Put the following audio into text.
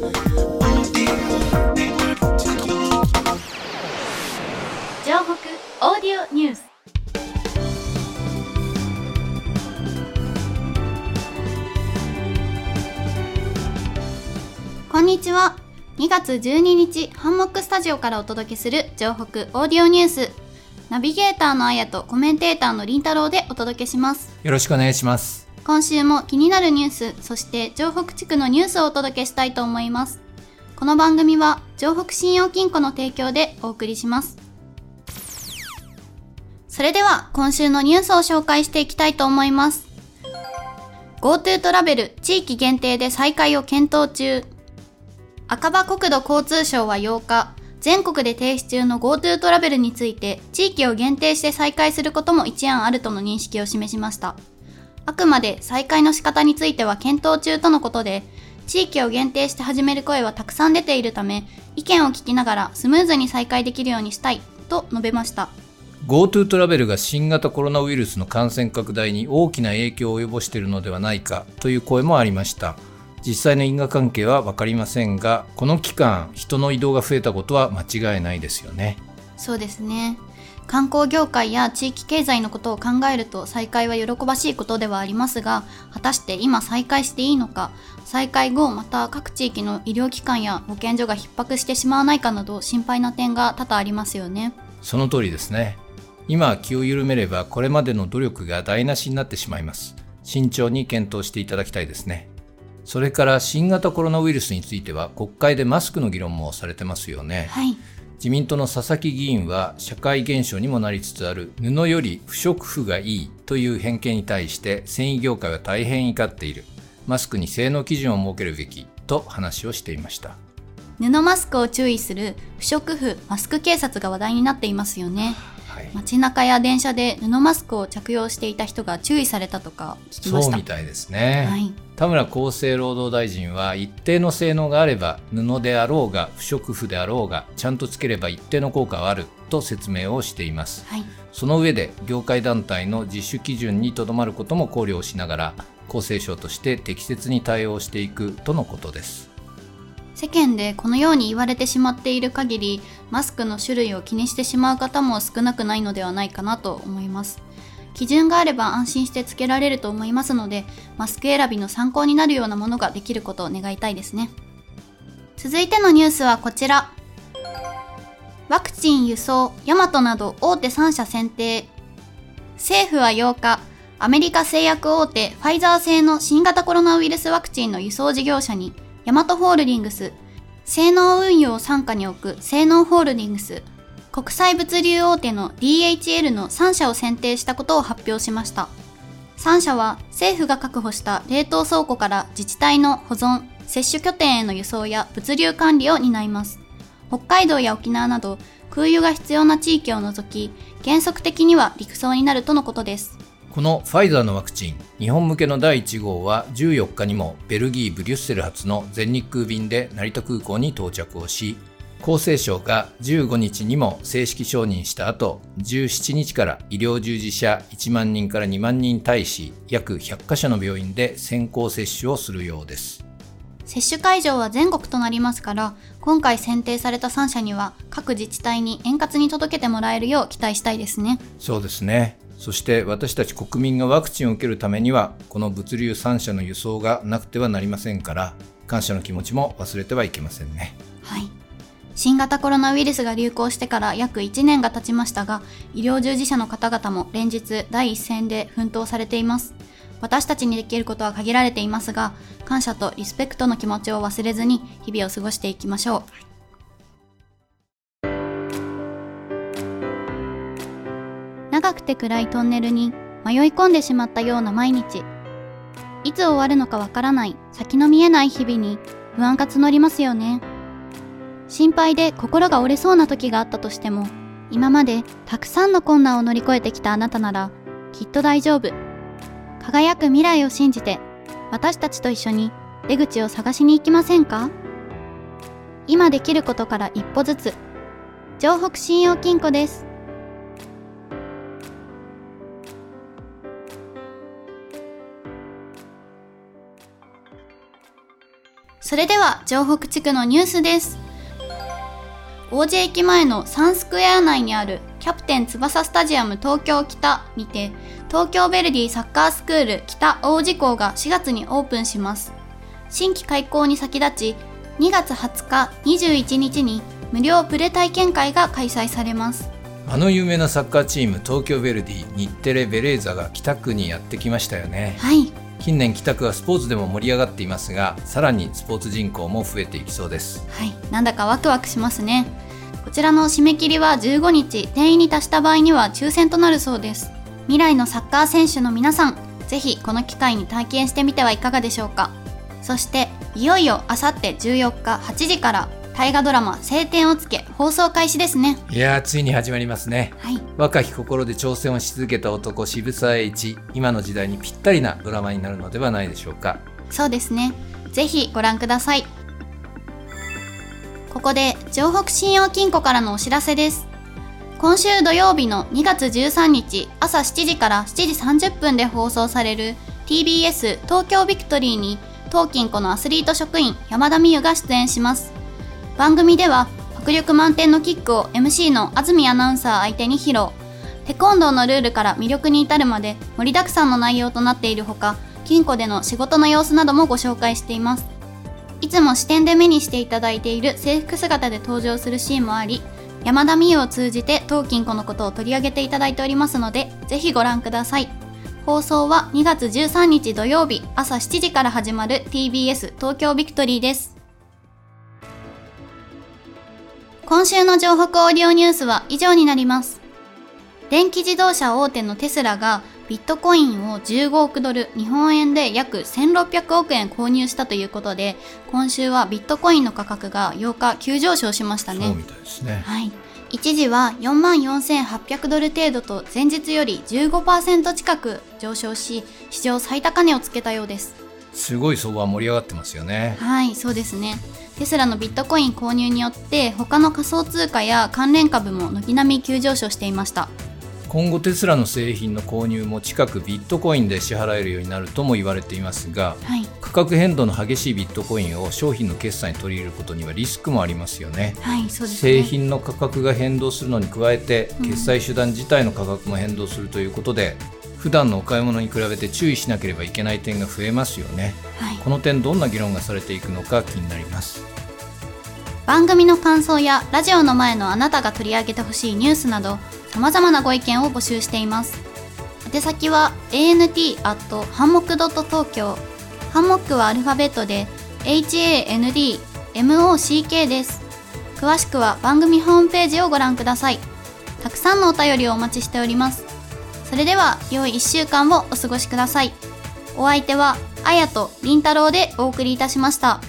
オーディオニュース。こんにちは。2月12日ハンモックスタジオからお届けする城北オーディオニュース。ナビゲーターのあやとコメンテーターのりんたろうでお届けします。よろしくお願いします。今週も気になるニュースそして城北地区のニュースをお届けしたいと思います。この番組は城北信用金庫の提供でお送りします。それでは今週のニュースを紹介していきたいと思います。GoTo トラベル地域限定で再開を検討中。赤羽国土交通省は8日全国で停止中の GoTo トラベルについて地域を限定して再開することも一案あるとの認識を示しました。あくまで再開の仕方については検討中とのことで、地域を限定して始める声はたくさん出ているため、意見を聞きながらスムーズに再開できるようにしたいと述べました。GoTo トラベルが新型コロナウイルスの感染拡大に大きな影響を及ぼしているのではないかという声もありました。実際の因果関係は分かりませんが、この期間、人の移動が増えたことは間違いないですよね。そうですね。観光業界や地域経済のことを考えると再開は喜ばしいことではありますが、果たして今再開していいのか、再開後また各地域の医療機関や保健所が逼迫してしまわないかなど心配な点が多々ありますよね。その通りですね。今気を緩めればこれまでの努力が台無しになってしまいます。慎重に検討していただきたいですね。それから新型コロナウイルスについては国会でマスクの議論もされてますよね。はい。自民党の佐々木議員は社会現象にもなりつつある布より不織布がいいという偏見に対して繊維業界は大変怒っている。マスクに性能基準を設けるべきと話をしていました。布マスクを注意する不織布マスク警察が話題になっていますよねはい。街中や電車で布マスクを着用していた人が注意されたとか聞きました。そうみたいですね。はい。田村厚生労働大臣は一定の性能があれば布であろうが不織布であろうがちゃんとつければ一定の効果はあると説明をしています。はい。その上で業界団体の自主基準にとどまることも考慮をしながら厚生省として適切に対応していくとのことです世間でこのように言われてしまっている限りマスクの種類を気にしてしまう方も少なくないのではないかなと思います。基準があれば安心してつけられると思いますのでマスク選びの参考になるようなものができることを願いたいですね。続いてのニュースはこちら。ワクチン輸送ヤマトなど大手3社選定。政府は8日アメリカ製薬大手ファイザー製の新型コロナウイルスワクチンの輸送事業者にヤマトホールディングス、性能運用を傘下に置く性能ホールディングス、国際物流大手の DHL の3社を選定したことを発表しました。3社は政府が確保した冷凍倉庫から自治体の保存、接種拠点への輸送や物流管理を担います。北海道や沖縄など空輸が必要な地域を除き、原則的には陸送になるとのことです。このファイザーのワクチン日本向けの第1号は14日にもベルギー・ブリュッセル発の全日空便で成田空港に到着をし厚生省が15日にも正式承認した後17日から医療従事者1万人から2万人に対し約100カ所の病院で先行接種をするようです。接種会場は全国となりますから今回選定された3社には各自治体に円滑に届けてもらえるよう期待したいですね。そうですねそして私たち国民がワクチンを受けるためにはこの物流3社の輸送がなくてはなりませんから感謝の気持ちも忘れてはいけませんね。はい。新型コロナウイルスが流行してから約1年が経ちましたが医療従事者の方々も連日第一線で奮闘されています。私たちにできることは限られていますが感謝とリスペクトの気持ちを忘れずに日々を過ごしていきましょう。長くて暗いトンネルに迷い込んでしまったような毎日。いつ終わるのかわからない。先の見えない日々に不安が募りますよね。心配で心が折れそうな時があったとしても今までたくさんの困難を乗り越えてきたあなたならきっと大丈夫。輝く未来を信じて私たちと一緒に出口を探しに行きませんか？今できることから一歩ずつ。城北信用金庫です。それでは城北地区のニュースです。王子駅前のサンスクエア内にあるキャプテン翼スタジアム東京北にて東京ヴェルディサッカースクール北王子校が4月にオープンします。新規開校に先立ち2月20日21日に無料プレ体験会が開催されます。あの有名なサッカーチーム東京ヴェルディ日テレベレーザが北区にやってきましたよね。はい近年北区はスポーツでも盛り上がっていますがさらにスポーツ人口も増えていきそうです。はい。なんだかワクワクしますね。こちらの締め切りは15日定員に達した場合には抽選となるそうです。未来のサッカー選手の皆さんぜひこの機会に体験してみてはいかがでしょうか。そしていよいよあさって14日8時から大河ドラマ「晴天をつけ」放送開始ですね。いやーついに始まりますね。はい。若き心で挑戦をし続けた男渋沢栄一。今の時代にぴったりなドラマになるのではないでしょうか。そうですね。ぜひご覧ください。ここで城北信用金庫からのお知らせです。今週土曜日の2月13日朝7時から7時30分で放送される TBS 東京ビクトリーに当金庫のアスリート職員山田美優が出演します番組では迫力満点のキックを MC の安住アナウンサー相手に披露。テコンドーのルールから魅力に至るまで盛りだくさんの内容となっているほか金庫での仕事の様子などもご紹介しています。いつも視点で目にしていただいている制服姿で登場するシーンもあり山田美優を通じて当金庫のことを取り上げていただいておりますのでぜひご覧ください。放送は2月13日土曜日朝7時から始まる TBS 東京ビクトリーです。今週の情報オーディオニュースは以上になります電気自動車大手のテスラがビットコインを15億ドル、日本円で約1600億円購入したということで、今週はビットコインの価格が8日急上昇しましたね。そうみたいですねはい。一時は44,800ドル程度と前日より15%近く上昇し、史上最高値をつけたようです。すごい相場盛り上がってますよねはい、そうですね。テスラのビットコイン購入によって他の仮想通貨や関連株も軒並み急上昇していました。今後テスラの製品の購入も近くビットコインで支払えるようになるとも言われていますがはい。価格変動の激しいビットコインを商品の決済に取り入れることにはリスクもありますよねはい、そうですね。製品の価格が変動するのに加えてうん決済手段自体の価格も変動するということで、普段のお買い物に比べて注意しなければいけない点が増えますよね。はい。この点どんな議論がされていくのか気になります。番組の感想やラジオの前のあなたが取り上げてほしいニュースなど様々なご意見を募集しています。宛先は ant at ハンモック .tokyo ハンモックはアルファベットで handmock です。詳しくは番組ホームページをご覧ください。たくさんのお便りをお待ちしておりますそれでは良い1週間をお過ごしください。お相手はあやとりんたろうでお送りいたしました。